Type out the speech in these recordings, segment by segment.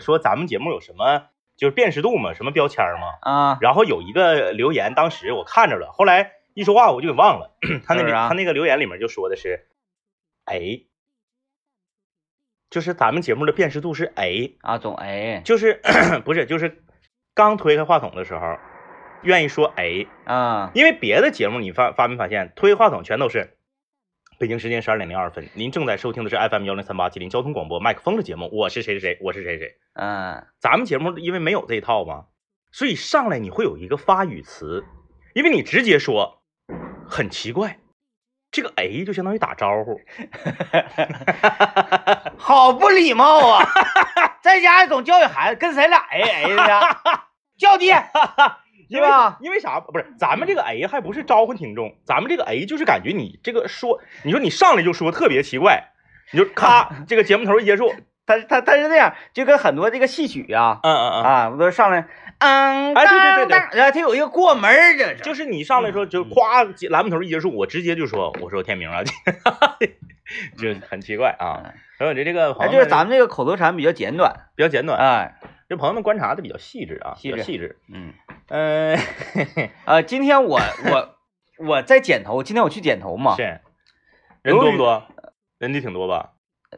说咱们节目有什么就是辨识度嘛？什么标签嘛？啊，然后有一个留言，当时我看着了，后来一说话我就给忘了。他那里他那个留言里面就说的是，哎，就是咱们节目的辨识度是哎，啊，总 A 就是 不是就是刚推开话筒的时候，愿意说哎，啊，因为别的节目你发发没发现，推话筒全都是。北京时间十二点零二分，您正在收听的是 FM 幺零三八吉林交通广播麦克风的节目，我是谁谁谁，我是谁谁。嗯咱们节目因为没有这一套嘛，所以上来你会有一个发语词，因为你直接说很奇怪，这个哎就相当于打招呼，好不礼貌啊！在家总教育孩子跟谁俩 A A 的呢？叫爹，因为？因为啥？不是咱们这个 A 还不是招呼听众，咱们这个 A 就是感觉你这个说，你说你上来就说特别奇怪，你就咔 这个节目头一结束，他他他是那样，就跟很多这个戏曲啊嗯嗯嗯，啊，不都上来，嗯，哎对对对对当，然后他有一个过门儿，这就是是你上来说就夸栏目头一结束，我直接就说我说天明啊，就很奇怪啊。然后这这个朋哎，友就是咱们这个口头禅比较简短，比较简短，哎，这朋友们观察的比较细致啊，比较细致。嗯，嗯，呃，今天我我我在剪头，今天我去剪头嘛，是人多不多？人得挺多吧？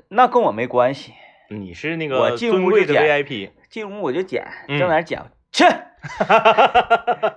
那跟我没关系，你是那个我进屋就 VIP，进屋我就剪，嗯正在那剪，去，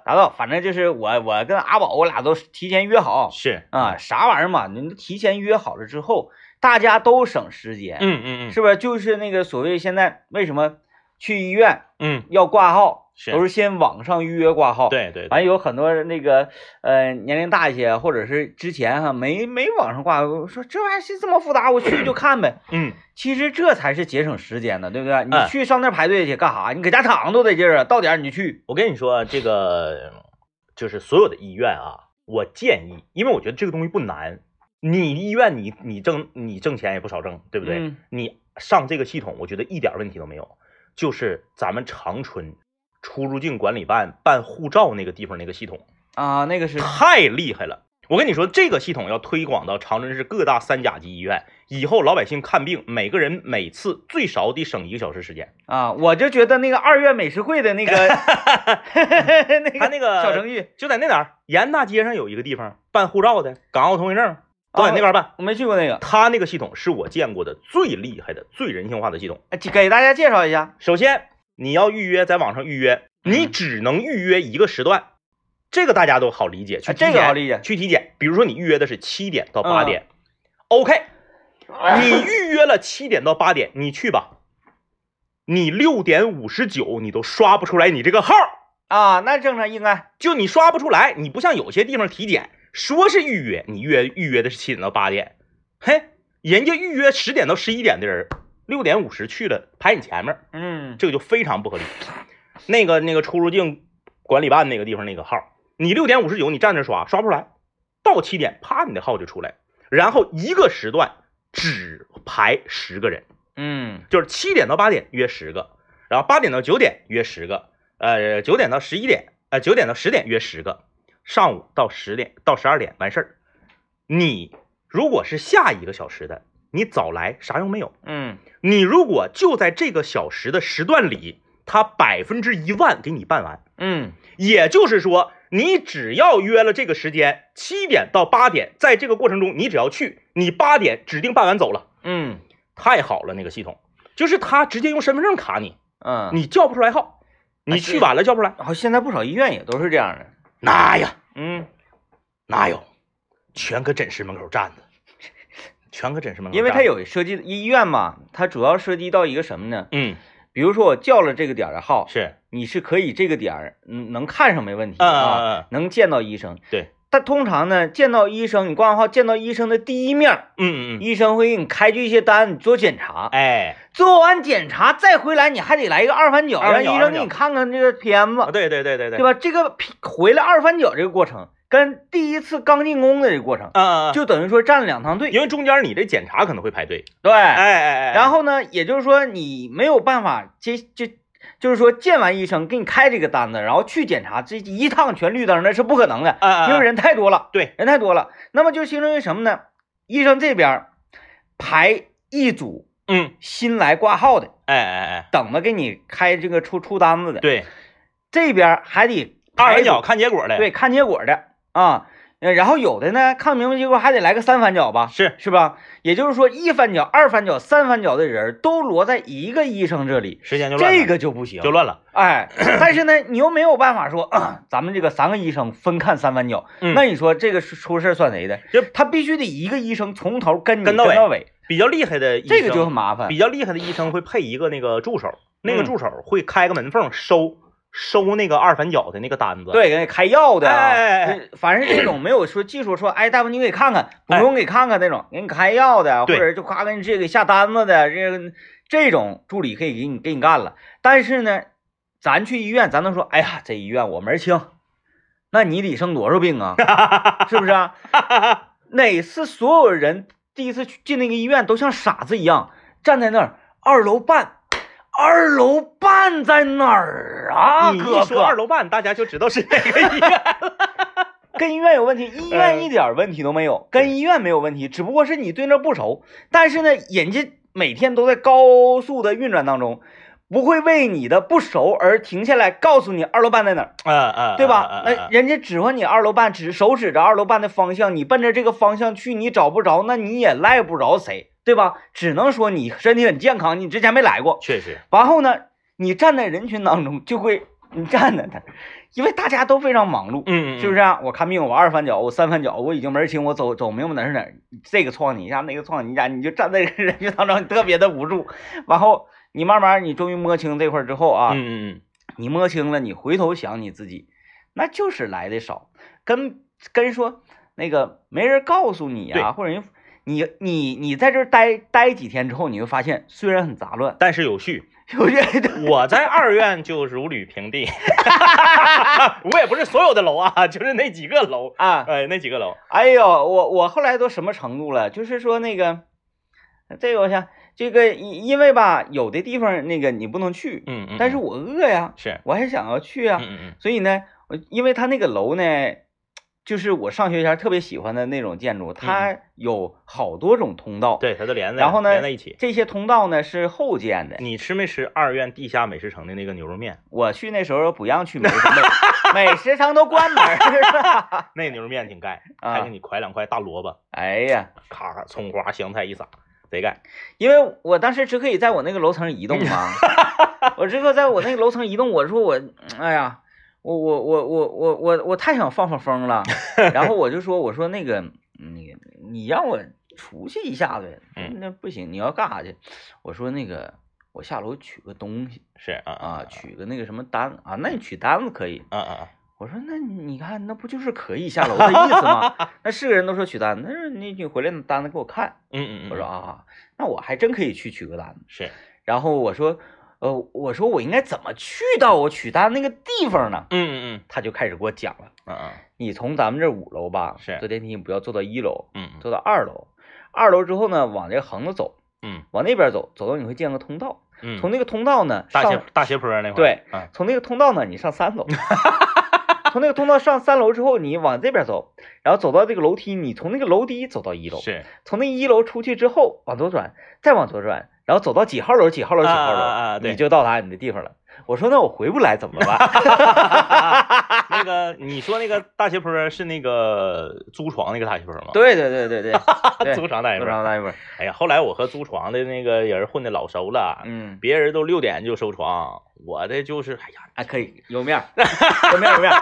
达到，反正就是我我跟阿宝我俩都提前约好是啊，，啥玩意儿嘛，你提前约好了之后，大家都省时间，嗯嗯嗯，是不是？就是那个所谓现在为什么去医院嗯，要挂号，都是先网上预约挂号。，对对，对完有很多那个呃年龄大一些，或者是之前哈没没网上挂，我说这玩意儿是这么复杂，我去就看呗。嗯，其实这才是节省时间的，对不对？你哎去上那儿排队去干啥？你搁家躺着都得劲儿啊！到点儿你就去。我跟你说，这个就是所有的医院啊，我建议，因为我觉得这个东西不难，你医院你你挣你挣钱也不少挣，对不对？嗯你上这个系统，我觉得一点问题都没有。就是咱们长春出入境管理办办护照那个地方那个系统啊，那个是太厉害了。我跟你说，这个系统要推广到长春市各大三甲级医院，以后老百姓看病，每个人每次最少得省一个小时时间。啊，我就觉得那个二月美食会的那个 那个他那个小程序，就在那哪儿，延大街上有一个地方办护照的，港澳通行证都在那边办。我没去过那个，他那个系统是我见过的最厉害的、最人性化的系统。哎给大家介绍一下。首先，你要预约，在网上预约，你只能预约一个时段，这个大家都好理解。去啊这个体检好理解去体检，比如说你预约的是七点到八嗯点、o k 你预约了七点到八点，你去吧。你六点五十九你都刷不出来你这个号，啊，那正常应该就你刷不出来，你不像有些地方体检说是预约，你约预约的是七点到八点，嘿，人家预约十点到十一点的人，六点五十去了排你前面，嗯这个就非常不合理。那个那个出入境管理办那个地方那个号，你六点五十九你站着刷刷不出来，到七点啪你的号就出来，然后一个时段只排十个人，嗯。就是七点到八点约十个，然后八点到九点约十个，呃九点到十一点，呃九点到十点约十个，上午到十点到十二点完事儿。你如果是下一个小时的，你早来啥用没有。嗯你如果就在这个小时的时段里，他百分之一万给你办完，嗯也就是说，你只要约了这个时间，七点到八点，在这个过程中，你只要去，你八点指定办完走了，嗯太好了，那个系统就是他直接用身份证卡你，嗯，你叫不出来号，你去晚了叫不出来，好，现在不少医院也都是这样的。哪呀？嗯，哪有，全搁诊室门口站着，全搁诊室门口因为他有涉及医院嘛，他主要涉及到一个什么呢？嗯。比如说我叫了这个点儿的号，是。你是可以这个点能看上没问题啊，嗯。能见到医生。对，但通常呢，见到医生，你挂完号见到医生的第一面，嗯嗯嗯，医生会给你开具一些单，你做检查。哎做完检查再回来，你还得来一个二翻脚，让医生给你看看这个片子啊，，对对对对对，对吧？这个回来二翻脚这个过程，跟第一次刚进宫的这个过程，啊啊，啊就等于说站了两趟队。因为中间你的检查可能会排队，对，哎哎哎，然后呢，也就是说你没有办法接就。就是说，见完医生给你开这个单子，然后去检查，这一趟全绿灯，那是不可能的，因为人太多了。对，人太多了，那么就形成于什么呢？医生这边排一组嗯，新来挂号的，哎哎哎，等着给你开这个出出单子的，对，这边还得看结果的，对，看结果的啊。呃然后有的呢，看明白结果还得来个三反脚吧，是是吧？也就是说，一反脚、二反脚、三反脚的人都摞在一个医生这里，时间就乱了这个就不行，就乱了。哎，但是呢，你又没有办法说，咱们这个三个医生分看三反脚，嗯那你说这个出出事算谁的就？他必须得一个医生从头跟你跟到尾到尾，比较厉害的医生，这个就很麻烦。比较厉害的医生会配一个那个助手，那个嗯助手会开个门缝收收那个二反角的那个单子。，对，给你开药的啊，哎哎哎呃反正这种没有说技术说，哎，大夫你给看看，不用给看看那种，给你开药的，或者就夸给你直接给下单子的，这个这种助理可以给你给你干了。但是呢，咱去医院，咱能说，哎呀，这医院我门儿清，那你得生多少病啊？是不是啊？哪次所有人第一次去进那个医院都像傻子一样站在那儿，二楼半，二楼半在哪儿啊？你一说二，楼半，大家就知道是哪个医院了。跟医院有问题，医院一点问题都没有，跟医院没有问题，只不过是你对那不熟。但是呢，人家每天都在高速的运转当中，不会为你的不熟而停下来告诉你二楼半在哪儿。对吧？嗯那人家指挥你二楼半，指手指着二楼半的方向，你奔着这个方向去，你找不着，那你也赖不着谁，对吧？只能说你身体很健康，你之前没来过。确实，然后呢，你站在人群当中就会，你站在那儿，因为大家都非常忙碌，嗯嗯，是不是、啊？我看病，我二翻脚，我三翻脚，我已经门儿清，我走走明白哪是哪儿，这个撞你一下，那个撞你一下，你就站在人群当中，你特别的无助。然后你慢慢，你终于摸清这块之后啊，嗯，你摸清了，你回头想你自己，那就是来的少，跟跟说那个没人告诉你啊、或者人你你你在这儿待待几天之后，你会发现虽然很杂乱，但是有序。有些 我在二院就如履平地，我也不是所有的楼啊，就是那几个楼，啊，哎，那几个楼，哎呦，我我后来都什么程度了？就是说那个，这个我想这个因因为吧，有的地方那个你不能去，嗯嗯，嗯但是我饿呀，是，我还想要去啊，嗯嗯嗯，所以呢，我因为他那个楼呢，就是我上学前特别喜欢的那种建筑，它有好多种通道，，对，它都连在，然后呢连在一起。这些通道呢是后建的。你吃没吃二院地下美食城的那个牛肉面？我去那时候不让去美食城，美 美食城都关门了。那牛肉面挺盖，啊还给你㧟两块大萝卜，哎呀，咔咔葱花香菜一撒，贼盖。因为我当时只可以在我那个楼层移动嘛，我只可在我那个楼层移动。我说我，哎呀，我我我我我我我太想放放风了。然后我就说，我说那个那个你让我出去一下子，嗯那不行，你要干啥去？我说那个我下楼取个东西是啊啊，取个那个什么单啊，那你取单子可以。啊啊啊！我说那你看，那不就是可以下楼的意思吗？那是个人都说取单，那你你回来那单子给我看。嗯嗯嗯，我说啊，那我还真可以去取个单子。是，然后我说，呃，我说我应该怎么去到我取单那个地方呢？嗯嗯嗯他就开始给我讲了，嗯嗯你从咱们这五楼吧，是坐电梯不要坐到一楼，嗯嗯坐到二楼，二楼之后呢，往这横着走，嗯往那边走，走到你会见个通道，嗯，从那个通道呢大斜上，大斜坡那块儿，对嗯从那个通道呢你上三楼。从那个通道上三楼之后，你往这边走，然后走到这个楼梯，你从那个楼梯走到一楼，是从那一楼出去之后往左转，再往左转，然后走到几号楼几号楼几号楼，你就到达你的地方了。我说那我回不来怎么办？那个你说那个大斜坡是那个租床那个大斜坡吗？对对对对 对，租床大斜坡。租床大斜坡？哎呀，后来我和租床的那个人混的老熟了，嗯，别人都六点就收床，我的就是哎呀，还可以有面儿，有面儿有面儿。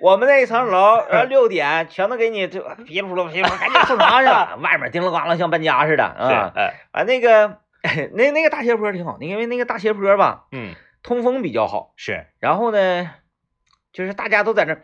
我们那一层楼，呃，六点全都给你就噼里啪啦噼里啪啦，赶紧上床去了。外面叮了咣啷像搬家似的是啊。哎啊，那个 那那个大斜坡挺好，因为那个大斜坡吧，嗯通风比较好。是然后呢，就是大家都在那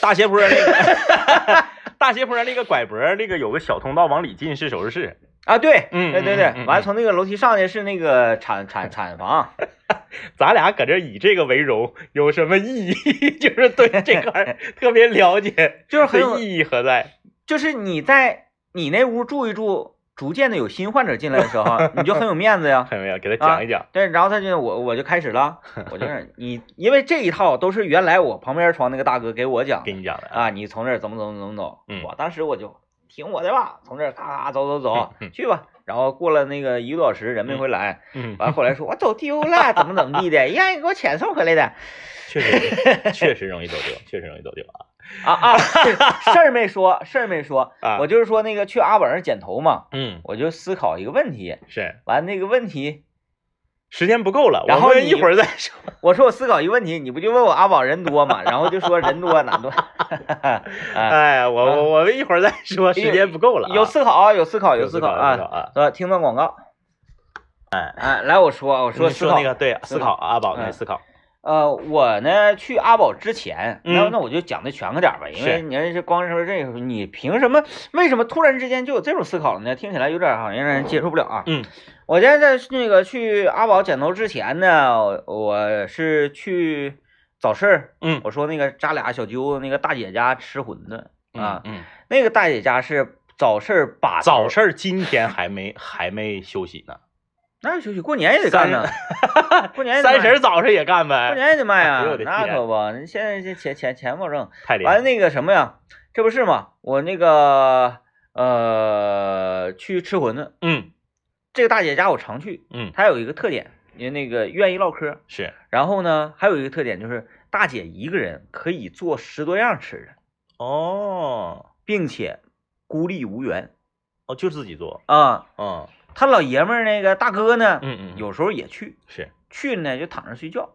大斜坡那个 大斜坡那个拐脖那个有个小通道往里进是手术室，啊，对，嗯对对对，完了从那个楼梯上去是那个产产产房，咱俩搁这以这个为荣有什么意义？就是对这块儿特别了解，就是很有意义何在？就是你在你那屋住一住，逐渐的有新患者进来的时候，你就很有面子呀。有？给他讲一讲。对，然后他就我我就开始了，我就 是你，因为这一套都是原来我旁边床那个大哥给我讲的给你讲的啊，你从这儿怎么怎么怎么走，嗯我当时我就听我的吧，从这儿咔咔走走走嗯嗯去吧，然后过了那个一个多小时，人没回来，嗯，完后来说我走丢了，怎么怎么地的，让人给我遣送回来的。确实确实容易走丢，确实容易走丢啊啊啊，对事儿没说，事儿没说，啊！我就是说那个去阿宝那儿剪头嘛，嗯我就思考一个问题，是完那个问题，时间不够了，然后一会儿再说。我说我思考一个问题，你不就问我阿宝人多嘛，然后就说人多难多，啊，哎，我我我们一会儿再说，时间不够了啊。有思考啊，有思考，有思考啊，啊！听段广告，哎，哎，来我说，我说思考说那个对，思思考阿宝思考，呃，我呢去阿宝之前，那嗯那我就讲的全个点儿吧，因为是你要是光说这个，你凭什么？为什么突然之间就有这种思考了呢？听起来有点好像让人接受不了啊。嗯，我现在在那个去阿宝剪头之前呢，我我是去早市儿，嗯我说那个扎俩小揪子那个大姐家吃馄饨啊，嗯，那个大姐家是早市儿把早市今天还没还没休息呢，哪有休息？过年也得干呢，过年三卖十儿早上也干呗过，年也得卖啊哎呦我，的天那可不，现在这钱钱钱不挣。太厉害。完了那个什么呀，这不是吗？我那个呃去吃馄饨，嗯这个大姐家我常去，嗯，她有一个特点，因为那个愿意唠嗑。是然后呢，还有一个特点就是大姐一个人可以做十多样吃的，哦并且孤立无援哦，就自己做，啊。嗯她老爷们儿那个大哥呢，嗯嗯，有时候也去，是，去呢就躺着睡觉，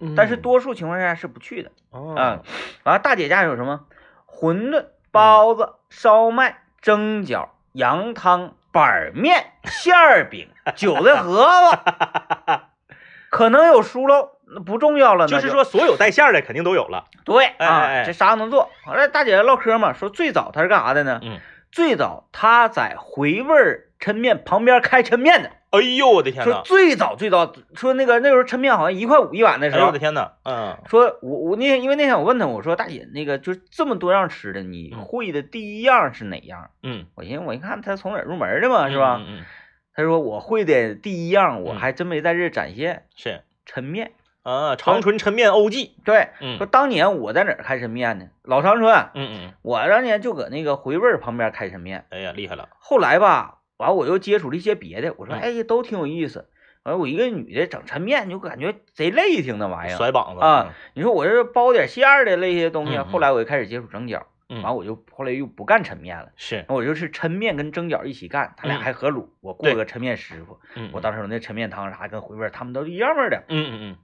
嗯。但是多数情况下是不去的。哦。啊，完了大姐家有什么？馄饨、包子、烧麦、蒸饺、羊汤、板儿面、馅儿饼、韭菜盒子，可能有疏漏，那不重要了。就是说所有带馅儿的肯定都有了，对哎啊，这啥都能做。完了，大姐唠嗑嘛，说最早她是干啥的呢？嗯，最早她在回味儿抻面旁边开抻面的。哎呦我的天呐，说最早最早，说那个那时候抻面好像一块五一碗的时候。哎呦我的，天呐，嗯。说我我那天因为那天我问他，我说大姐那个就是这么多样吃的，你嗯。会的第一样是哪样？嗯，我寻思我一看他从哪儿入门的嘛，是吧？嗯。嗯，他说我会的第一样我嗯。还真没在这展现，是。抻面。啊，长春抻面欧记，对，嗯。说当年我在哪儿开抻面呢？老长春，嗯嗯，我当年就搁那个回味旁边开抻面。哎呀厉害了，后来吧，完我又接触了一些别的，我说嗯哎都挺有意思。完我一个女的整抻面，就感觉贼累挺那玩意儿。甩膀子啊，你说我这包点馅儿的那些东西，后来我就开始接触蒸饺，嗯，完我就后来又不干抻面了，是，我就是抻面跟蒸饺一起干，他俩嗯还合卤，我雇了个抻面师傅，嗯，我当时那抻面汤啥跟回味儿他们都一样味儿的。嗯嗯嗯，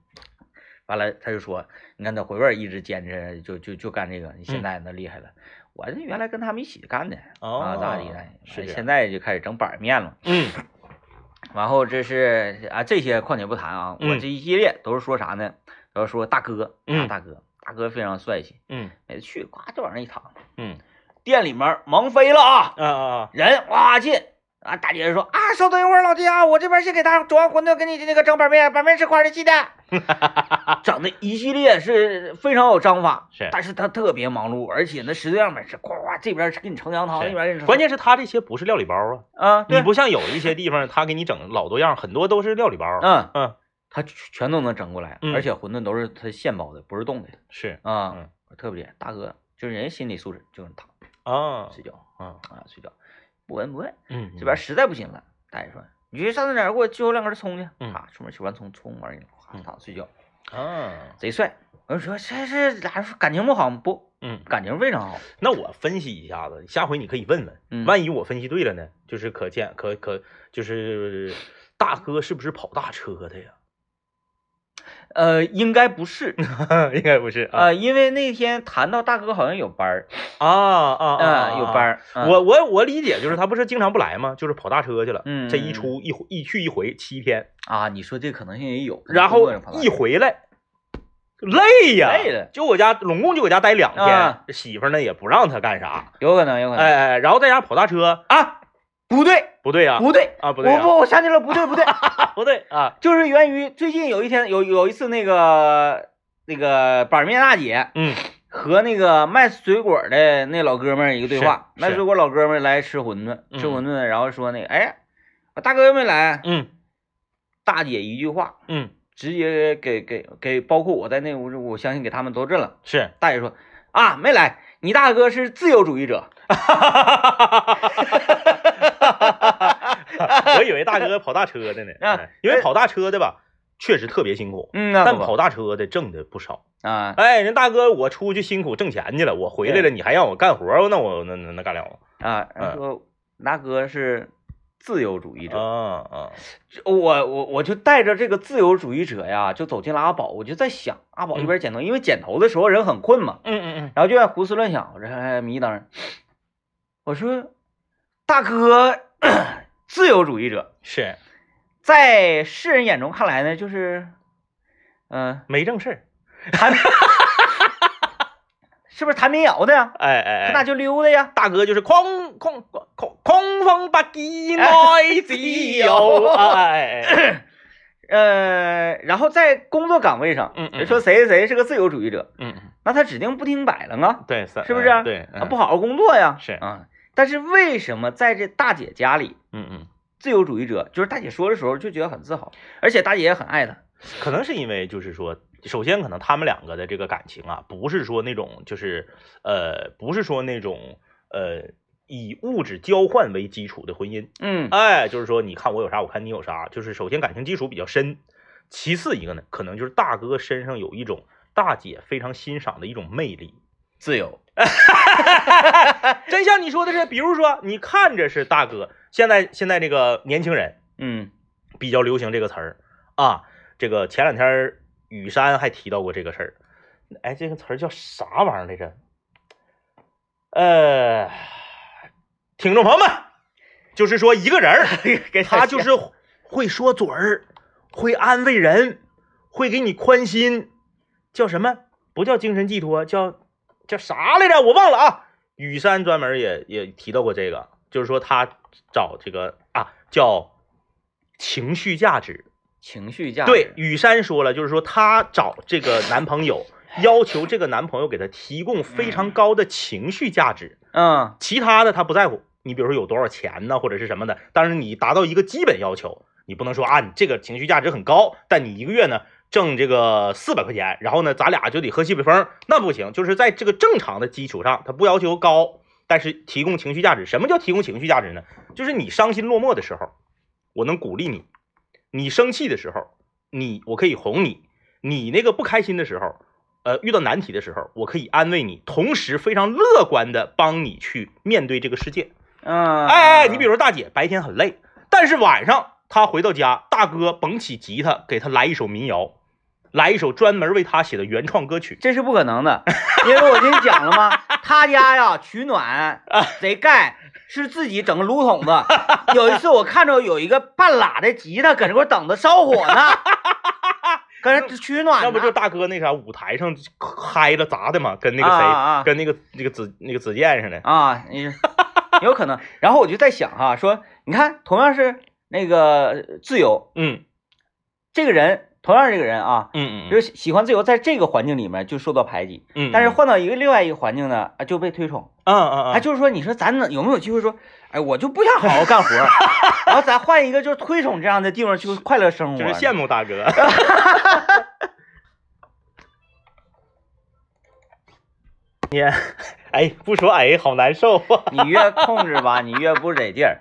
完了他就说，你看那回味儿一直坚持就就就干这个，现在那厉害了。我这原来跟他们一起干的哦啊，咋地的？是这样现在就开始整板面了。嗯然后这是啊，这些况且不谈啊，我嗯这一系列都是说啥呢？都是说大哥，大哥，大哥非常帅气，嗯每次去呱就往那一躺，嗯店里面忙飞了啊，啊啊啊，人哇进啊，大姐说啊，稍等一会儿，老弟啊，我这边先给他煮完馄饨，给你那个整板面，板面是块的记的，整的一系列是非常有章法，是但是他特别忙碌，而且那十多样美食，呱呱这边是给你盛羊汤，那边给你盛，关键是他这些不是料理包啊，啊，你不像有一些地方他给你整老多样，很多都是料理包，嗯嗯他全都能整过来，嗯而且馄饨都是他现包的，不是冻的是啊，嗯特别大哥，就是人家心理素质就是他啊，睡觉啊啊睡觉，不闻不问。嗯这边实在不行了，大爷说：“你去上那哪儿给我揪两根葱去。”嗯啊，出门取完葱，葱完了，哗嗯躺睡觉，啊，贼帅。我就说这是俩人感情不好吗？不，嗯，感情非常好。那我分析一下子，下回你可以问问，嗯，万一我分析对了呢？就是可见可可就是大哥是不是跑大车的呀？呃，应该不是，应该不是啊呃，因为那天谈到大哥好像有班儿，啊啊嗯，有班儿。我我我理解就是他不是经常不来吗？就是跑大车去了，嗯这一出一回一去一回七天，啊，你说这可能性也有。然后一回来累呀，累了就我家拢共就我家待两天，啊媳妇呢也不让他干啥，有可能，有可能。哎哎，然后在家跑大车，啊，不对，不对呀，不对，啊不对呀，我不，我想起来了，不对，不对，不对啊，就是源于最近有一天有有一次那个那个板面大姐，嗯。和那个卖水果的那老哥们儿一个对话，卖水果老哥们儿来吃馄饨，嗯。吃馄饨，然后说那个，哎，我大哥又没来，嗯。大姐一句话，嗯，直接给给给，包括我在内，我我相信给他们都震了。是，大姐说啊，没来，你大哥是自由主义者，我以为大哥跑大车的呢，因为跑大车的吧，确实特别辛苦，嗯但跑大车的挣的不少。啊。哎，人大哥，我出去辛苦挣钱去了，我回来了，你还让我干活，那我那那那干了。吗？啊，大哥是自由主义者，啊啊，我我我就带着这个自由主义者呀，就走进了阿宝，我就在想，阿宝一边剪头，因为剪头的时候人很困嘛，嗯嗯嗯，然后就在胡思乱想，我这还迷瞪，我说大哥自由主义者，是在世人眼中看来呢，就是嗯、没正事儿。弹，是不是弹民谣的呀？哎哎哎，那就溜达呀。大哥就是空空空空风不羁爱自由。哎 呃，然后在工作岗位上，嗯嗯说谁谁谁是个自由主义者，嗯，那他指定不听摆了啊，对，是不是啊对，啊，嗯不好好工作呀。是啊，但是为什么在这大姐家里，嗯嗯，自由主义者就是大姐说的时候就觉得很自豪，而且大姐也很爱他。可能是因为就是说，首先可能他们两个的这个感情啊，不是说那种就是呃，不是说那种呃以物质交换为基础的婚姻。嗯哎，就是说，你看我有啥，我看你有啥，就是首先感情基础比较深，其次一个呢，可能就是大哥身上有一种大姐非常欣赏的一种魅力。自由。真像你说的是，比如说你看着是大哥，现在现在这个年轻人嗯比较流行这个词儿啊，这个前两天雨山还提到过这个事儿，哎，这个词儿叫啥玩意儿来着？呃，听众朋友们，就是说一个人儿。他就是会说嘴儿，会安慰人，会给你宽心，叫什么？不叫精神寄托，叫叫啥来着？我忘了啊。雨山专门也也提到过这个，就是说他找这个啊叫情绪价值。情绪价值。对，雨山说了，就是说他找这个男朋友，要求这个男朋友给他提供非常高的情绪价值。嗯其他的他不在乎。你比如说有多少钱呢，或者是什么的，但是你达到一个基本要求，你不能说啊，你这个情绪价值很高，但你一个月呢挣这个四百块钱，然后呢咱俩就得喝西北风，那不行。就是在这个正常的基础上，他不要求高，但是提供情绪价值。什么叫提供情绪价值呢？就是你伤心落寞的时候，我能鼓励你；你生气的时候，你我可以哄你；你那个不开心的时候，呃，遇到难题的时候，我可以安慰你，同时非常乐观的帮你去面对这个世界。嗯，哎哎，你比如说大姐白天很累，但是晚上她回到家，大哥捧起吉他给她来一首民谣，来一首专门为他写的原创歌曲。这是不可能的，因为我跟你讲了吗？他家呀取暖贼盖，是自己整个炉筒子。有一次我看着有一个半拉的吉他搁这块等着烧火呢，搁这取暖呢。要不就大哥那啥舞台上嗨了砸的嘛，跟那个谁，啊啊啊跟那个那个子那个子健似的。啊，你有可能。然后我就在想哈、说你看，同样是那个自由，嗯这个人同样这个人啊，嗯嗯就是喜欢自由，在这个环境里面就受到排挤，嗯，但是换到一个另外一个环境呢，啊就被推崇。嗯嗯哎，嗯，就是说，你说咱能有没有机会说，哎，我就不想好好干活儿，然后咱换一个就是推崇这样的地方去快乐生活呢？就是羡慕大哥。你 哎，不说哎，好难受啊！你越控制吧，你越不得劲儿。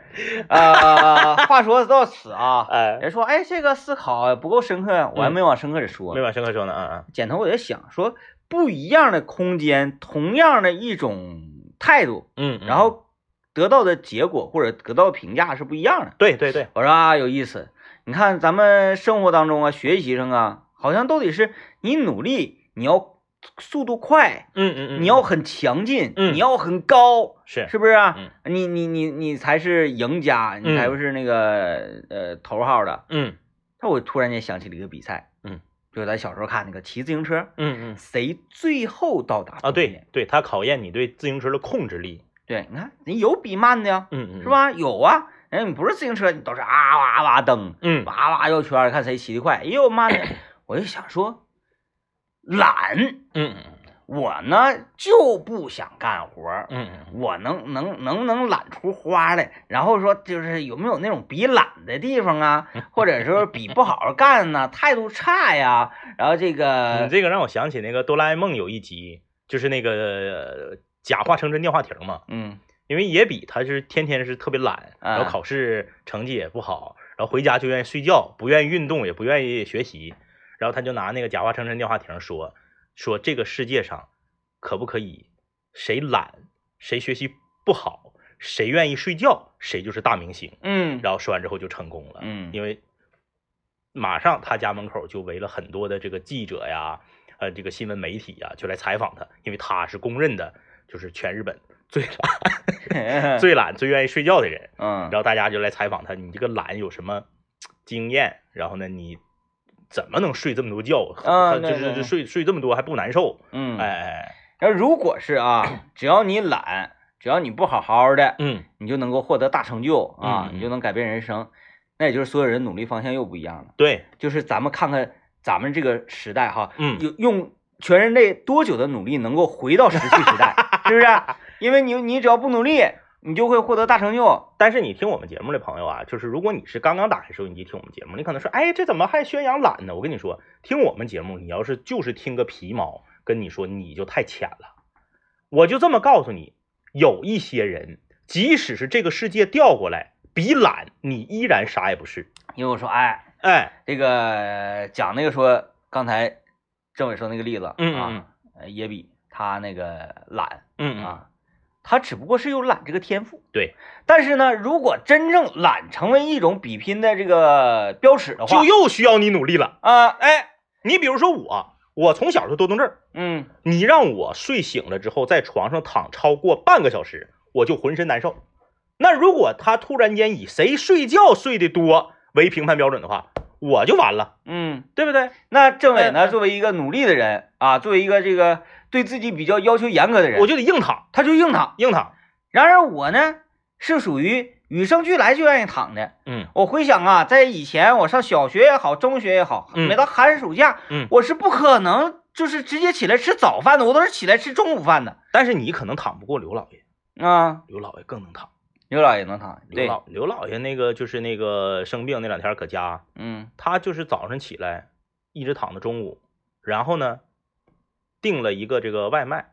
呃，话说到此啊，哎，人说，哎，这个思考不够深刻，我还没往深刻里说。没往深刻说呢，嗯嗯剪头我在想说，不一样的空间，同样的一种态度，嗯，嗯然后得到的结果或者得到的评价是不一样的。对对对，我说啊，有意思。你看咱们生活当中啊，学习上啊，好像都得是你努力，你要速度快，嗯嗯嗯，你要很强劲，嗯你要很高，是是不是啊？嗯你你你你才是赢家，你才不是那个、呃头号的。嗯那我突然间想起了一个比赛，嗯，就是咱小时候看那个骑自行车，嗯嗯谁最后到达啊，对对，它考验你对自行车的控制力，对，你看你有比慢的呀，嗯嗯，是？吧？有啊，人你不是自行车，你都是啊哇哇蹬。嗯哇哇绕圈，看谁骑得快。也有慢的，我就想说，懒，嗯嗯我呢就不想干活，嗯嗯。我能能能不能懒出花来？然后说就是有没有那种比懒的地方啊，或者说比不好好干呐，态度差呀，然后这嗯，个你这个让我想起那个哆啦 A 梦有一集，就是那个呃假话成真电话亭嘛，嗯。因为野比他是天天是特别懒，啊。然后考试成绩也不好，然后回家就愿意睡觉，不愿意运动，也不愿意学习，然后他就拿那个假话成真电话亭说说这个世界上可不可以谁懒谁学习不好，谁愿意睡觉，谁就是大明星。嗯然后说完之后就成功了，嗯因为马上他家门口就围了很多的这个记者呀，呃，这个新闻媒体呀，就来采访他，因为他是公认的，就是全日本最懒、最懒、最愿意睡觉的人。嗯然后大家就来采访他，你这个懒有什么经验？然后呢，你怎么能睡这么多觉？就啊对对是就睡睡这么多还不难受？嗯哎，哎，然后如果是啊，只要你懒，只要你不好好的，嗯，你就能够获得大成就啊，你就能改变人生。那也就是所有人努力方向又不一样了。对，就是咱们看看咱们这个时代哈，嗯，有用全人类多久的努力能够回到石器时代，是不是？因为你你只要不努力，你就会获得大成就。但是你听我们节目的朋友啊，就是如果你是刚刚打开收音机听我们节目，你可能说，哎，这怎么还宣扬懒呢？我跟你说，听我们节目，你要是就是听个皮毛，跟你说你就太浅了。我就这么告诉你，有一些人，即使是这个世界调过来比懒，你依然啥也不是。因为我说，哎，哎，这个讲那个说刚才政委说那个例子嗯啊，呃也比他那个懒嗯，啊，他只不过是有懒这个天赋。对，但是呢，如果真正懒成为一种比拼的这个标尺的话，就又需要你努力了。啊，哎，你比如说我，我从小就多动症，嗯你让我睡醒了之后在床上躺超过半个小时，我就浑身难受。那如果他突然间以谁睡觉睡得多为评判标准的话，我就完了，嗯，对不对？那政委呢，作为一个努力的人啊，作为一个这个对自己比较要求严格的人，我就得硬躺，他就硬躺。硬躺。然而我呢，是属于与生俱来就愿意躺的。嗯我回想啊，在以前我上小学也好，中学也好，嗯每到寒暑假，嗯，我是不可能就是直接起来吃早饭的，我都是起来吃中午饭的但是你可能躺不过刘老爷，啊。刘老爷更能躺。刘老爷能躺，刘老刘老爷那个就是那个生病那两天搁家，嗯他就是早上起来一直躺到中午，然后呢订了一个这个外卖，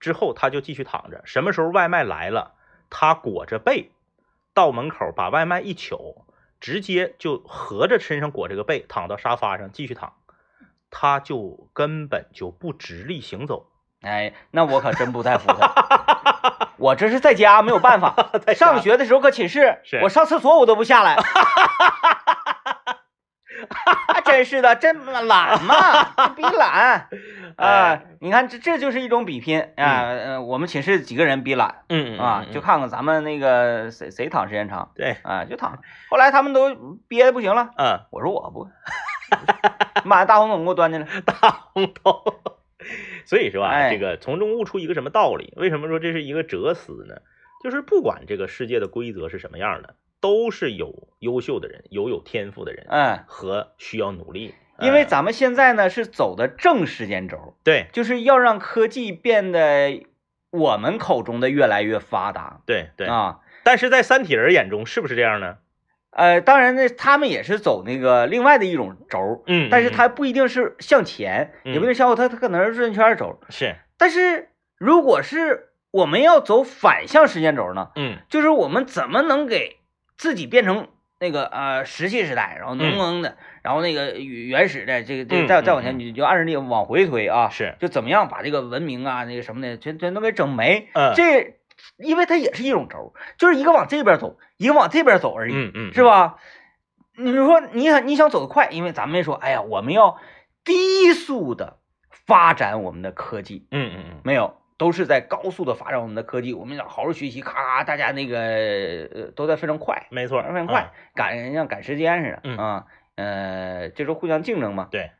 之后他就继续躺着。什么时候外卖来了，他裹着被到门口把外卖一取，直接就合着身上裹着个被躺到沙发上继续躺，他就根本就不直立行走。哎，那我可真不太服他。我这是在家没有办法，在上学的时候搁寝室，我上厕所我都不下来。还 真是的，真懒嘛，比懒 啊哎！你看这这就是一种比拼啊。呃，我们寝室几个人比懒嗯啊，就看看咱们那个谁谁躺时间长对，啊，就躺。后来他们都憋的不行了，嗯，我说我不，妈大红桶给我端进来。大红头。所以说啊，哎这个从中悟出一个什么道理？为什么说这是一个哲思呢？就是不管这个世界的规则是什么样的，都是有优秀的人，有有天赋的人嗯，和需要努力。因为嗯咱们现在呢是走的正时间轴，对就是要让科技变得我们口中的越来越发达对对，啊。但是在三体人眼中是不是这样呢？呃，当然呢，他们也是走那个另外的一种轴，嗯，但是嗯它不一定是向前，嗯也不一定向后，它它可能是转圈轴。是但是如果是我们要走反向时间轴呢，嗯就是我们怎么能给自己变成那个呃石器时代，然后农耕的，然后那个原始的这个这嗯个再再往嗯前，你就按着那个往回推啊，是就怎么样把这个文明啊那个什么的全全都给整没。嗯这因为它也是一种轴，就是一个往这边走，一个往这边走而已，嗯嗯是？吧？你说你想你想走得快，因为咱们说，哎呀，我们要低速的发展我们的科技，嗯嗯嗯没有，都是在高速的发展我们的科技。我们要好好学习，咔咔，大家那个呃都在非常快，没错，非常快，赶像赶时间似的，嗯啊，呃，就是互相竞争嘛。对，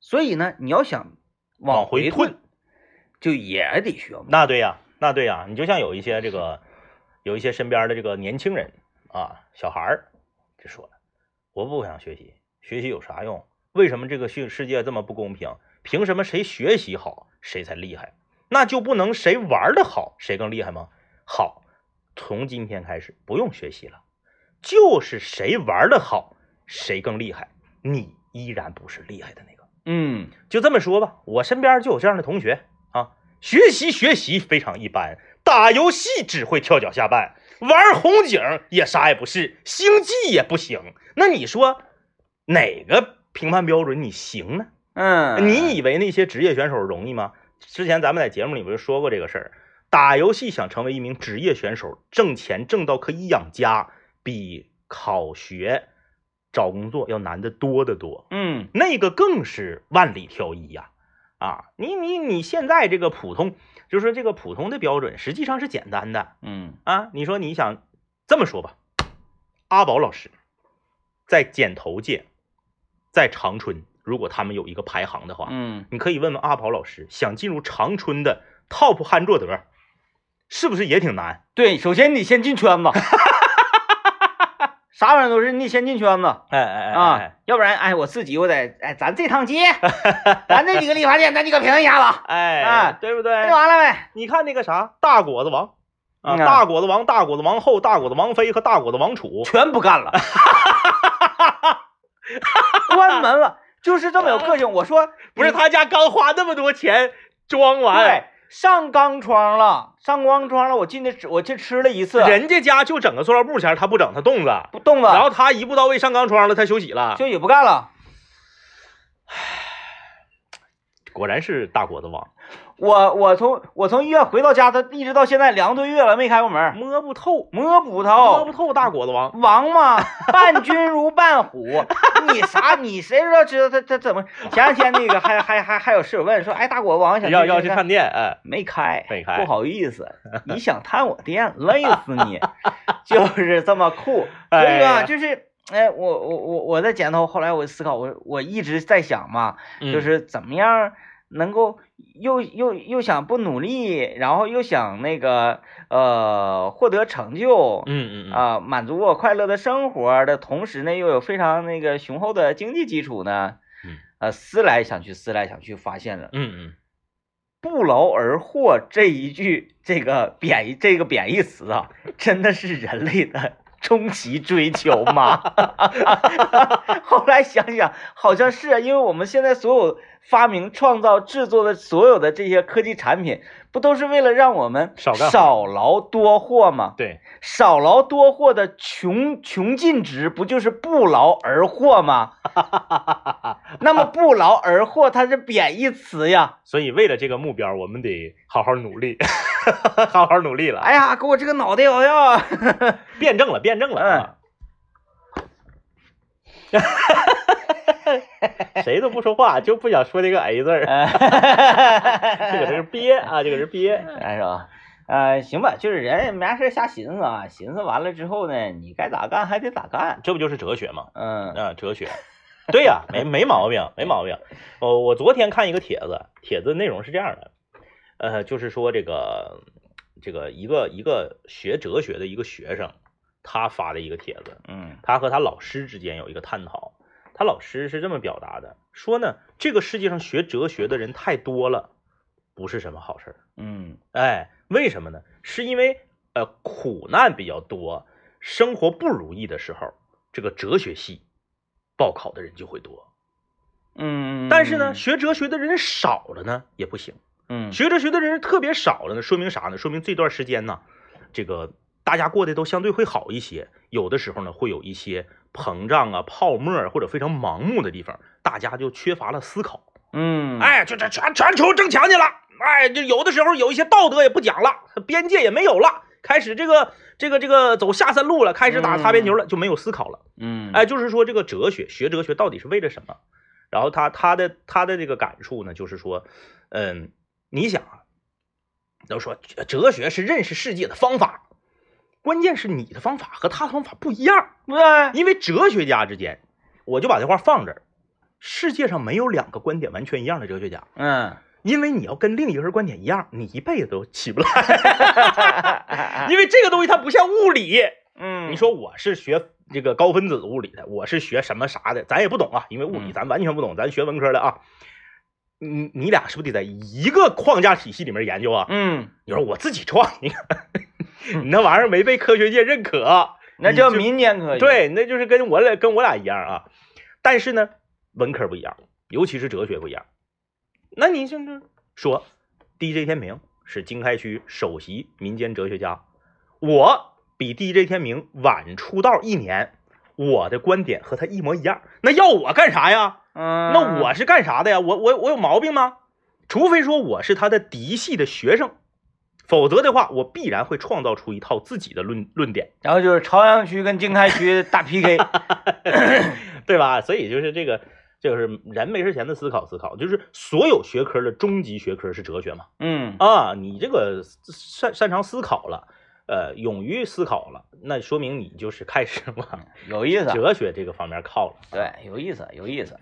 所以呢，你要想往回回退，就也得需要那对呀，那对呀，你就像有一些这个，有一些身边的这个年轻人啊，小孩儿就说了，我不想学习，学习有啥用？为什么这个世世界这么不公平？凭什么谁学习好谁才厉害？那就不能谁玩的好谁更厉害吗？好，从今天开始不用学习了，就是谁玩的好谁更厉害，你依然不是厉害的那个。嗯就这么说吧，我身边就有这样的同学啊，学习学习非常一般，打游戏只会跳脚下绊，玩红警也啥也不是，星际也不行。那你说哪个评判标准你行呢？嗯，你以为那些职业选手容易吗？之前咱们在节目里不是说过这个事儿？打游戏想成为一名职业选手，挣钱挣到可以养家，比考学、找工作要难得多得多。嗯那个更是万里挑一呀！啊，你你你现在这个普通，就是说这个普通的标准实际上是简单的嗯啊。你说你想这么说吧，阿宝老师在剪头界，在长春，如果他们有一个排行的话，嗯，你可以问问阿宝老师，想进入长春的 top 汉卓德，是不是也挺难？对，首先你先进圈子，啥玩意儿都是你得先进圈子哎哎啊，要不然哎我自己我得哎咱这趟街，咱这几个理发店咱几个评一下子，哎啊对不对？这完了呗。你看那个啥大果子王。啊，大果子王、大果子王后、大果子王妃和大果子王储，全不干了，关门了，就是这么有个性。我说不是他家刚花那么多钱装完，对，上钢窗了，上钢窗了，我进去吃，我去吃了一次，人家家就整个塑料布钱，他不整，他冻子，不动了，然后他一步到位上钢窗了，他休息了，休息不干了。唉果然是大果子王，我我从我从医院回到家，他一直到现在两个多月了没开过门，摸不透，摸不透摸不。透大果子王。王嘛，伴君如伴虎，你啥你谁知道知道他他怎么？前两天那个还还还还有室友问说，哎，大果子王想要要去看探店，哎，没开，没开不好意思，你想探我店，累死你，就是这么酷。所以哎就是，哎，我我我我在剪头，后来我思考，我我一直在想嘛，嗯就是怎么样能够又又又想不努力，然后又想那个呃获得成就，嗯嗯嗯啊、满足我快乐的生活的同时呢，又有非常那个雄厚的经济基础呢，嗯，呃，思来想去，思来想去，发现了。嗯嗯，不劳而获这一句这个贬义这个贬义词啊，真的是人类的终极追求吗？后来想想，好像是啊，因为我们现在所有发明、创造、制作的所有的这些科技产品，不都是为了让我们少少劳多获吗？对，少劳多获的穷穷尽值，不就是不劳而获吗？那么不劳而获，它是贬义词呀。所以为了这个目标，我们得好好努力，好好努力了，哎呀，给我这个脑袋我要，辩证了，辩证了啊！谁都不说话，就不想说这个 A 字儿，这个是憋啊，这个是憋。哎是吧？呃，行吧，就是人没啥事瞎寻思啊，寻思完了之后呢，你该咋干还得咋干。这不就是哲学吗？嗯啊，哲学，对呀，没没毛病，没毛病。哦，我昨天看一个帖子，帖子内容是这样的，呃，就是说这个这个一个一个学哲学的一个学生，他发的一个帖子，嗯他和他老师之间有一个探讨。他老师是这么表达的，说呢，这个世界上学哲学的人太多了，不是什么好事儿。嗯哎，为什么呢？是因为呃苦难比较多，生活不如意的时候，这个哲学系报考的人就会多。嗯，但是呢，学哲学的人少了呢，也不行。嗯学哲学的人特别少了呢，说明啥呢？说明这段时间呢，这个大家过得都相对会好一些。有的时候呢，会有一些膨胀啊、泡沫或者非常盲目的地方，大家就缺乏了思考。嗯哎，就这全全球挣钱去了。哎，就有的时候有一些道德也不讲了，边界也没有了，开始这个这个这个走下三路了，开始打擦边球了，就没有思考了。嗯哎，就是说这个哲学学哲学到底是为了什么？然后他他的他的这个感触呢，就是说，嗯，你想啊，都说哲学是认识世界的方法，关键是你的方法和他的方法不一样，对，因为哲学家之间，我就把这话放这儿，世界上没有两个观点完全一样的哲学家，嗯，因为你要跟另一个人观点一样，你一辈子都起不来，因为这个东西它不像物理，嗯，你说我是学这个高分子物理的，我是学什么啥的，咱也不懂啊，因为物理嗯。咱完全不懂，咱学文科的啊。你你俩是不是得在一个框架体系里面研究啊？嗯，你说我自己创，你 看你那玩意儿没被科学界认可，那叫民间科学，，对，那就是跟我俩跟我俩一样啊。但是呢，文科不一样，尤其是哲学不一样。那你现在说 DJ 天明是经开区首席民间哲学家。我比 DJ 天明晚出道一年，我的观点和他一模一样。那要我干啥呀？嗯，那我是干啥的呀？我我我有毛病吗？除非说我是他的嫡系的学生，否则的话，我必然会创造出一套自己的论论点，然后就是朝阳区跟经开区 大 PK，对吧？所以就是这个，就是人没事闲的思考思考，就是所有学科的终极学科是哲学嘛。嗯啊，你这个擅擅长思考了，呃，勇于思考了，那说明你就是开始往有意思，哲学这个方面靠了。对，有意思，有意思。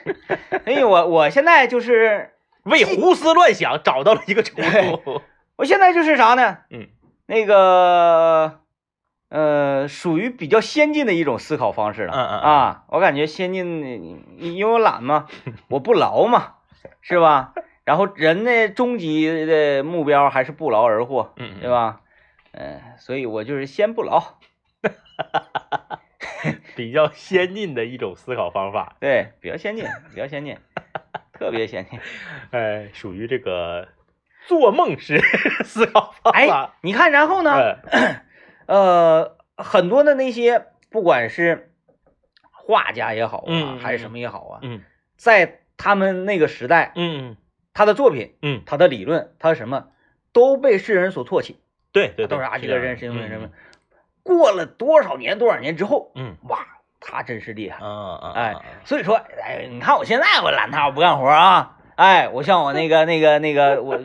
所以我我现在就是，为胡思乱想找到了一个出路。我现在就是啥呢？嗯，那个呃，属于比较先进的一种思考方式了。嗯嗯嗯啊，我感觉先进的，因为我懒嘛，我不劳嘛，是吧？然后人的终极的目标还是不劳而获，嗯，对？吧？嗯、所以我就是先不劳，比较先进的一种思考方法，对，比较先进，比较先进，特别先进。哎，属于这个做梦式 思考方哎法。，你看，然后呢？哎呃，很多的那些，不管是画家也好啊，还是什么也好啊，嗯在他们那个时代，嗯他的作品、嗯，他的理论、他的什么，都被世人所唾弃，对对对，都是啊，这个人是因为什么嗯？过了多少年，多少年之后，嗯哇，他真是厉害。啊啊，哎啊，所以说，哎，你看我现在我懒他，我不干活啊。哎，我像我那个 那个那个，我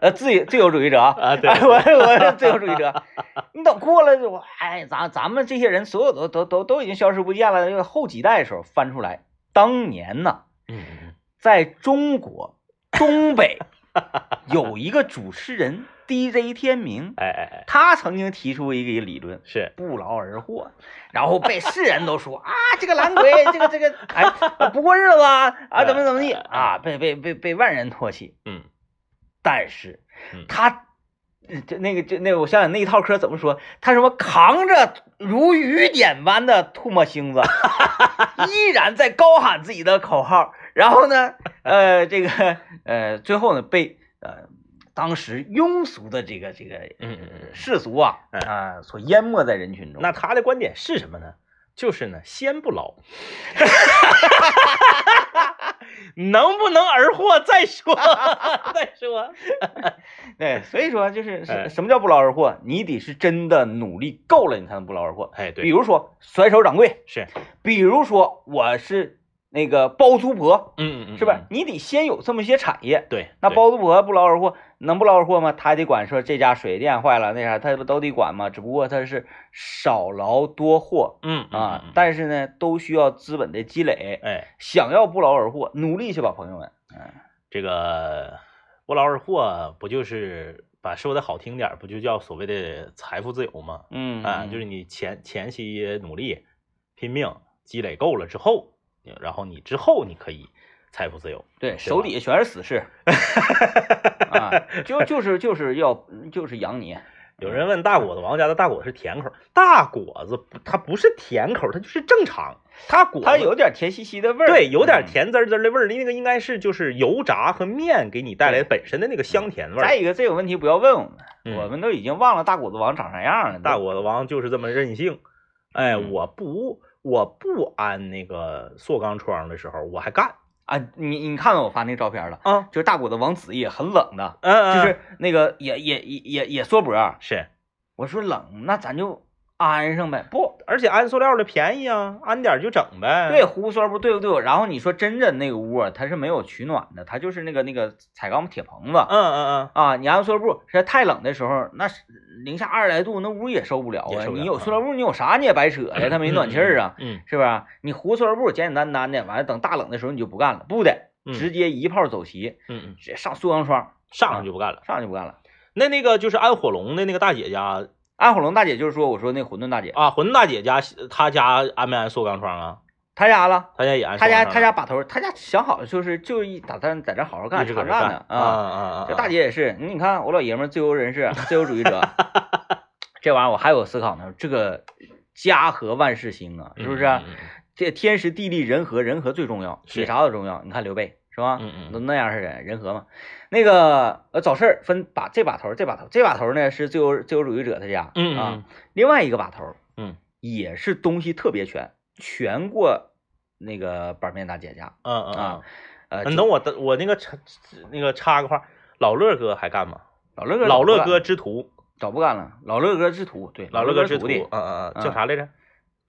呃自由自由主义者啊，啊对哎我我是自由主义者。你等过了，我哎，咱咱们这些人所有都都都都已经消失不见了。这个后几代的时候翻出来，当年呢，嗯嗯在中国东北 有一个主持人 DJ 天明，哎哎哎，他曾经提出一个理论，是，不劳而获，然后被世人都说 啊，这个懒鬼，这个这个，哎，不过日子啊，啊，怎么怎么地啊，被被被被万人唾弃。嗯。但是嗯。他，呃这那个就那个，我想想那一套嗑怎么说？他什么扛着如雨点般的唾沫星子，依然在高喊自己的口号。然后呢，呃，这个呃，最后呢被呃当时庸俗的这个这个世俗啊嗯啊所淹没在人群中。那他的观点是什么呢？就是呢，先不劳，能不能而获再说，再说。对，所以说就是哎什什么叫不劳而获？你得是真的努力够了，你才能不劳而获。哎，对比，如说甩手掌柜，是，比如说我是那个包租婆，嗯嗯嗯，是吧？你得先有这么些产业。对那包租婆不劳而获，能不劳而获吗？他还得管说这家水电坏了那啥，他不都得管吗？只不过他是少劳多获嗯嗯啊但是呢，都需要资本的积累。哎，想要不劳而获，努力去吧，朋友们。嗯这个不劳而获，不就是把说的好听点儿，不就叫所谓的财富自由吗？嗯啊，就是你前前期努力拼命积累够了之后，然后你之后你可以财富自由。对，手底下全是死士 啊，就就是就是要就是养你。有人问大果子王家的大果子是甜口，大果子不，它不是甜口，它就是正常。它果子它有点甜兮兮的味儿，对，有点嗯。甜滋滋的味儿，那个应该是就是油炸和面给你带来本身的那个香甜味儿。再一个，这个问题不要问我们，嗯我们都已经忘了大果子王长啥样了。大果子王就是这么任性。哎，嗯我不我不安那个塑钢窗的时候，我还干啊，你你看到我发那照片了，啊，就是大果子王子也很冷的，嗯，就是那个也也也也也缩脖。是，我说冷，那咱就安上呗。不而且安塑料的便宜啊，安点就整呗。对，胡缩不对不对？然后你说真真那个屋啊，它是没有取暖的，它就是那个那个彩钢铁棚子。嗯嗯嗯，啊，你安塑料布，实在太冷的时候，那是零下二十来度，那屋也受不了啊。你有塑料布，你有啥你也白扯呀，它没暖气儿啊，嗯，是不是？你糊塑料布简简单单的，完了等大冷的时候你就不干了，不的，嗯直接一炮走齐，嗯嗯，直接上塑钢窗，上上就不干了。上去就不干了。那那个就是安火龙的那个大姐家安火龙大姐就是说，我说那馄饨大姐，啊，馄饨大姐家，她家安没安塑钢窗啊？她家了，她家也安塑她家。她家把头，她家想好了就是就一打算在这好好干，好好干呢啊啊。啊啊！这大姐也是，你看我老爷们自由人士、自由主义者，这玩意儿我还有思考呢。这个家和万事兴啊，是不是？这天时地利人和，人和最重要，比啥都重要。你看刘备，是吧？嗯嗯都那样式的人和嘛。那个呃，找事儿分把这把头，这把头，这把头呢是自由自由主义者他家，嗯啊嗯，另外一个把头，嗯，也是东西特别全，全过那个板面大姐家嗯嗯啊。呃，等我等我那个插那个插个话，老乐哥还干吗？老乐哥老乐哥之徒，早不干了，老乐哥之徒，对，老乐哥之徒，乐哥徒弟嗯嗯嗯，叫嗯啥来着？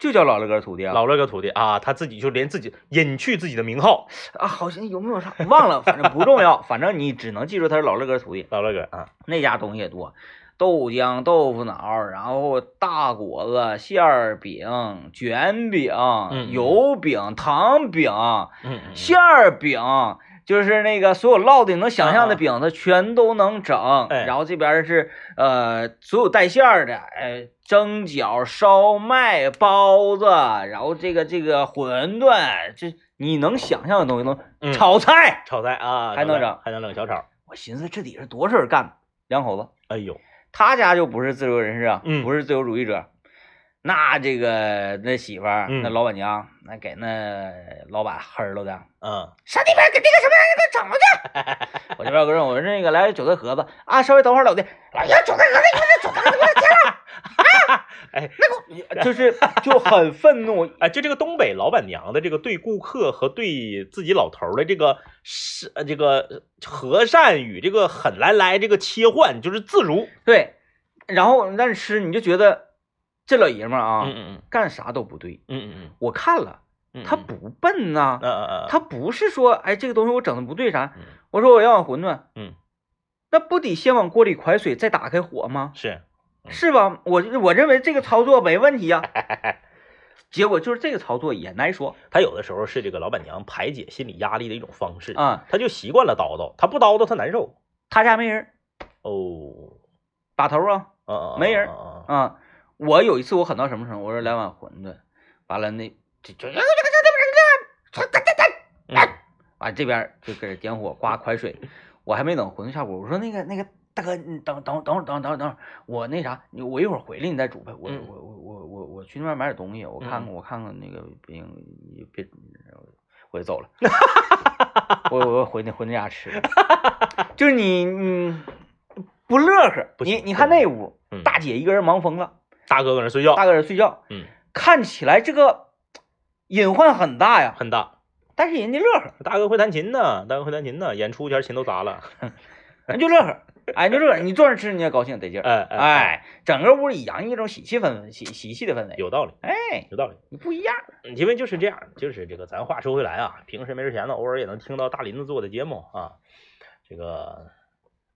就叫老乐哥徒弟啊。老乐哥徒弟啊，他自己就连自己隐去自己的名号，啊，好像有没有啥忘了，反正不重要，反正你只能记住他是老乐哥徒弟。老乐哥啊，那家东西也多，豆浆、豆腐脑，然后大果子、馅儿饼、卷饼、嗯油饼、糖饼、馅儿饼，就是那个所有烙的你能想象的啊饼，子全都能整。哎然后这边是呃所有带馅儿的，呃蒸饺、烧麦、包子，然后这个这个馄饨，这你能想象的东西能嗯炒菜。炒菜啊，还能整还能整小炒，我寻思这底下多少人干，两口子。哎呦，他家就不是自由人士啊，嗯不是自由主义者。那这个那媳妇儿，嗯那老板娘，那给那老板黑了的，嗯上那边给那个什么给整了去。我这边有个人，我说那个来韭菜盒子啊，稍微等会儿老弟，哎呀，韭菜盒子，你这韭菜盒子给我切了 啊！哎，那个就是就很愤怒，哎，就这个东北老板娘的这个对顾客和对自己老头儿的这个是呃这个和善与这个狠来来这个切换，就是自如。对。然后但是吃你就觉得这老爷们儿啊，嗯嗯干啥都不对。嗯嗯我看了，嗯，他不笨呐、嗯嗯嗯，他不是说，哎，这个东西我整的不对啥嗯？我说我要碗馄饨，嗯，那不得先往锅里㧟水，再打开火吗？是是吧？我我认为这个操作没问题呀、结果就是这个操作也难说他有的时候是这个老板娘排解心理压力的一种方式，啊、他就习惯了叨叨，他不叨叨他难受。他家没人，哦，把头啊没人啊！我有一次我狠到什么程度？我说来碗馄饨，完了那这这这这这这这嗯完这边就搁这点火刮快水，我还没等馄饨下锅，我说那个那个大哥，你等等等会儿等会等会等会儿，我那啥，你我一会儿回来你再煮呗，我我我我我我去那边买点东西，我看看我看看那个不行别，我就走了，我我回那回那家吃，就是你你不乐呵，不你你看那屋大姐一个人忙疯了，大哥搁那睡觉，大哥搁那睡觉，嗯，看起来这个隐患很大呀，很大。但是人家乐呵。大哥会弹琴呢，大哥会弹琴呢，演出前琴都砸了。人就乐呵，哎，就乐呵，你坐那吃你也高兴得劲儿，哎哎，哎，整个屋里洋溢一种喜气氛围，喜喜气的氛围，有道理，哎，有道理。你不一样，嗯因为就是这样，就是这个，咱话说回来啊，平时没事闲的，偶尔也能听到大林子做的节目啊，这个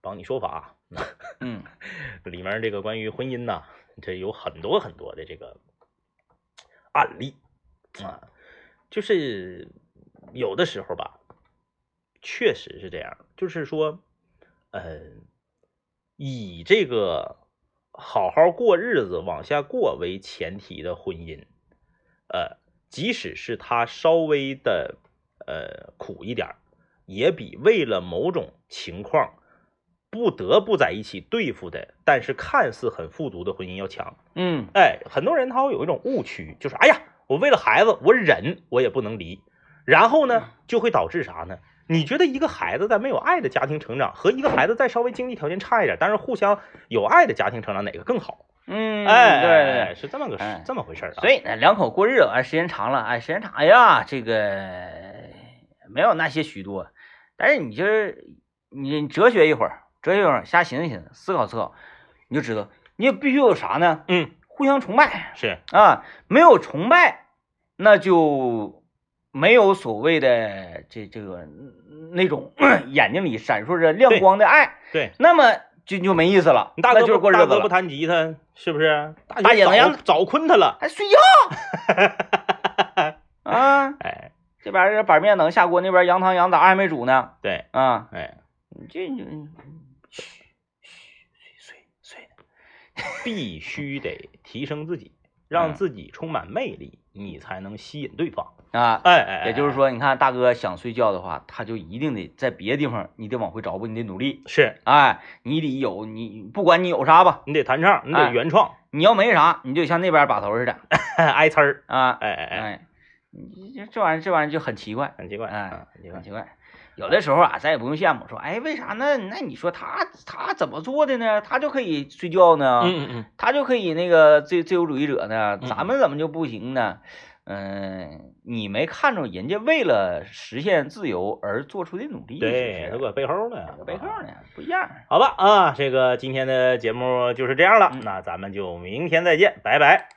帮你说法，嗯。里面这个关于婚姻呐，这有很多很多的这个案例啊，就是有的时候吧，确实是这样，就是说，呃，以这个好好过日子往下过为前提的婚姻，呃，即使是他稍微的呃苦一点儿，也比为了某种情况不得不在一起对付的，但是看似很富足的婚姻要强。嗯哎，很多人他会有一种误区，就是哎呀，我为了孩子，我忍，我也不能离。然后呢，就会导致啥呢？你觉得一个孩子在没有爱的家庭成长，和一个孩子在稍微经济条件差一点，但是互相有爱的家庭成长，哪个更好？嗯，哎，对对对。是这么个哎这么回事儿啊。所以呢，两口过日子，哎，时间长了，哎，时间长，哎呀，这个没有那些许多，但是你就是你哲学一会儿，哲学一会儿，瞎寻思寻思，思考思考，你就知道，你也必须有啥呢？嗯，互相崇拜是，啊，没有崇拜，那就没有所谓的这这个那种 眼睛里闪烁着亮光的爱，对。那么就就没意思了，你大哥就是不大哥不过日子了，弹吉他，是不是？大大姐早早困他了。还睡觉 啊。哎，这边儿这板面等下锅，那边羊汤羊杂还没煮呢。对，啊，哎，你这你嘘嘘，睡睡，必须得提升自己，让嗯自己充满魅力，你才能吸引对方。啊，哎哎，哎也就是，说，你看大哥想睡觉的话，他就一定得在别的地方，你得往回找吧，你得努力。是哎，你得有你，不管你有啥吧，你得弹唱，你得哎原创，你要没啥，你就像那边把头似的 挨呲儿。啊。哎哎哎，哎，你这这玩意儿，这玩意儿就很奇怪，很奇怪，哎啊很奇怪很。奇怪。有的时候啊，咱也不用羡慕，说，哎，为啥呢？那你说他他怎么做的呢？他就可以睡觉呢，嗯嗯嗯，他就可以那个自自由主义者呢，嗯咱们怎么就不行呢？嗯，你没看着人家为了实现自由而做出的努力，对，是不有个背后呢，搁？背后呢不一样。好吧啊，这个今天的节目就是这样了，嗯那咱们就明天再见，拜拜。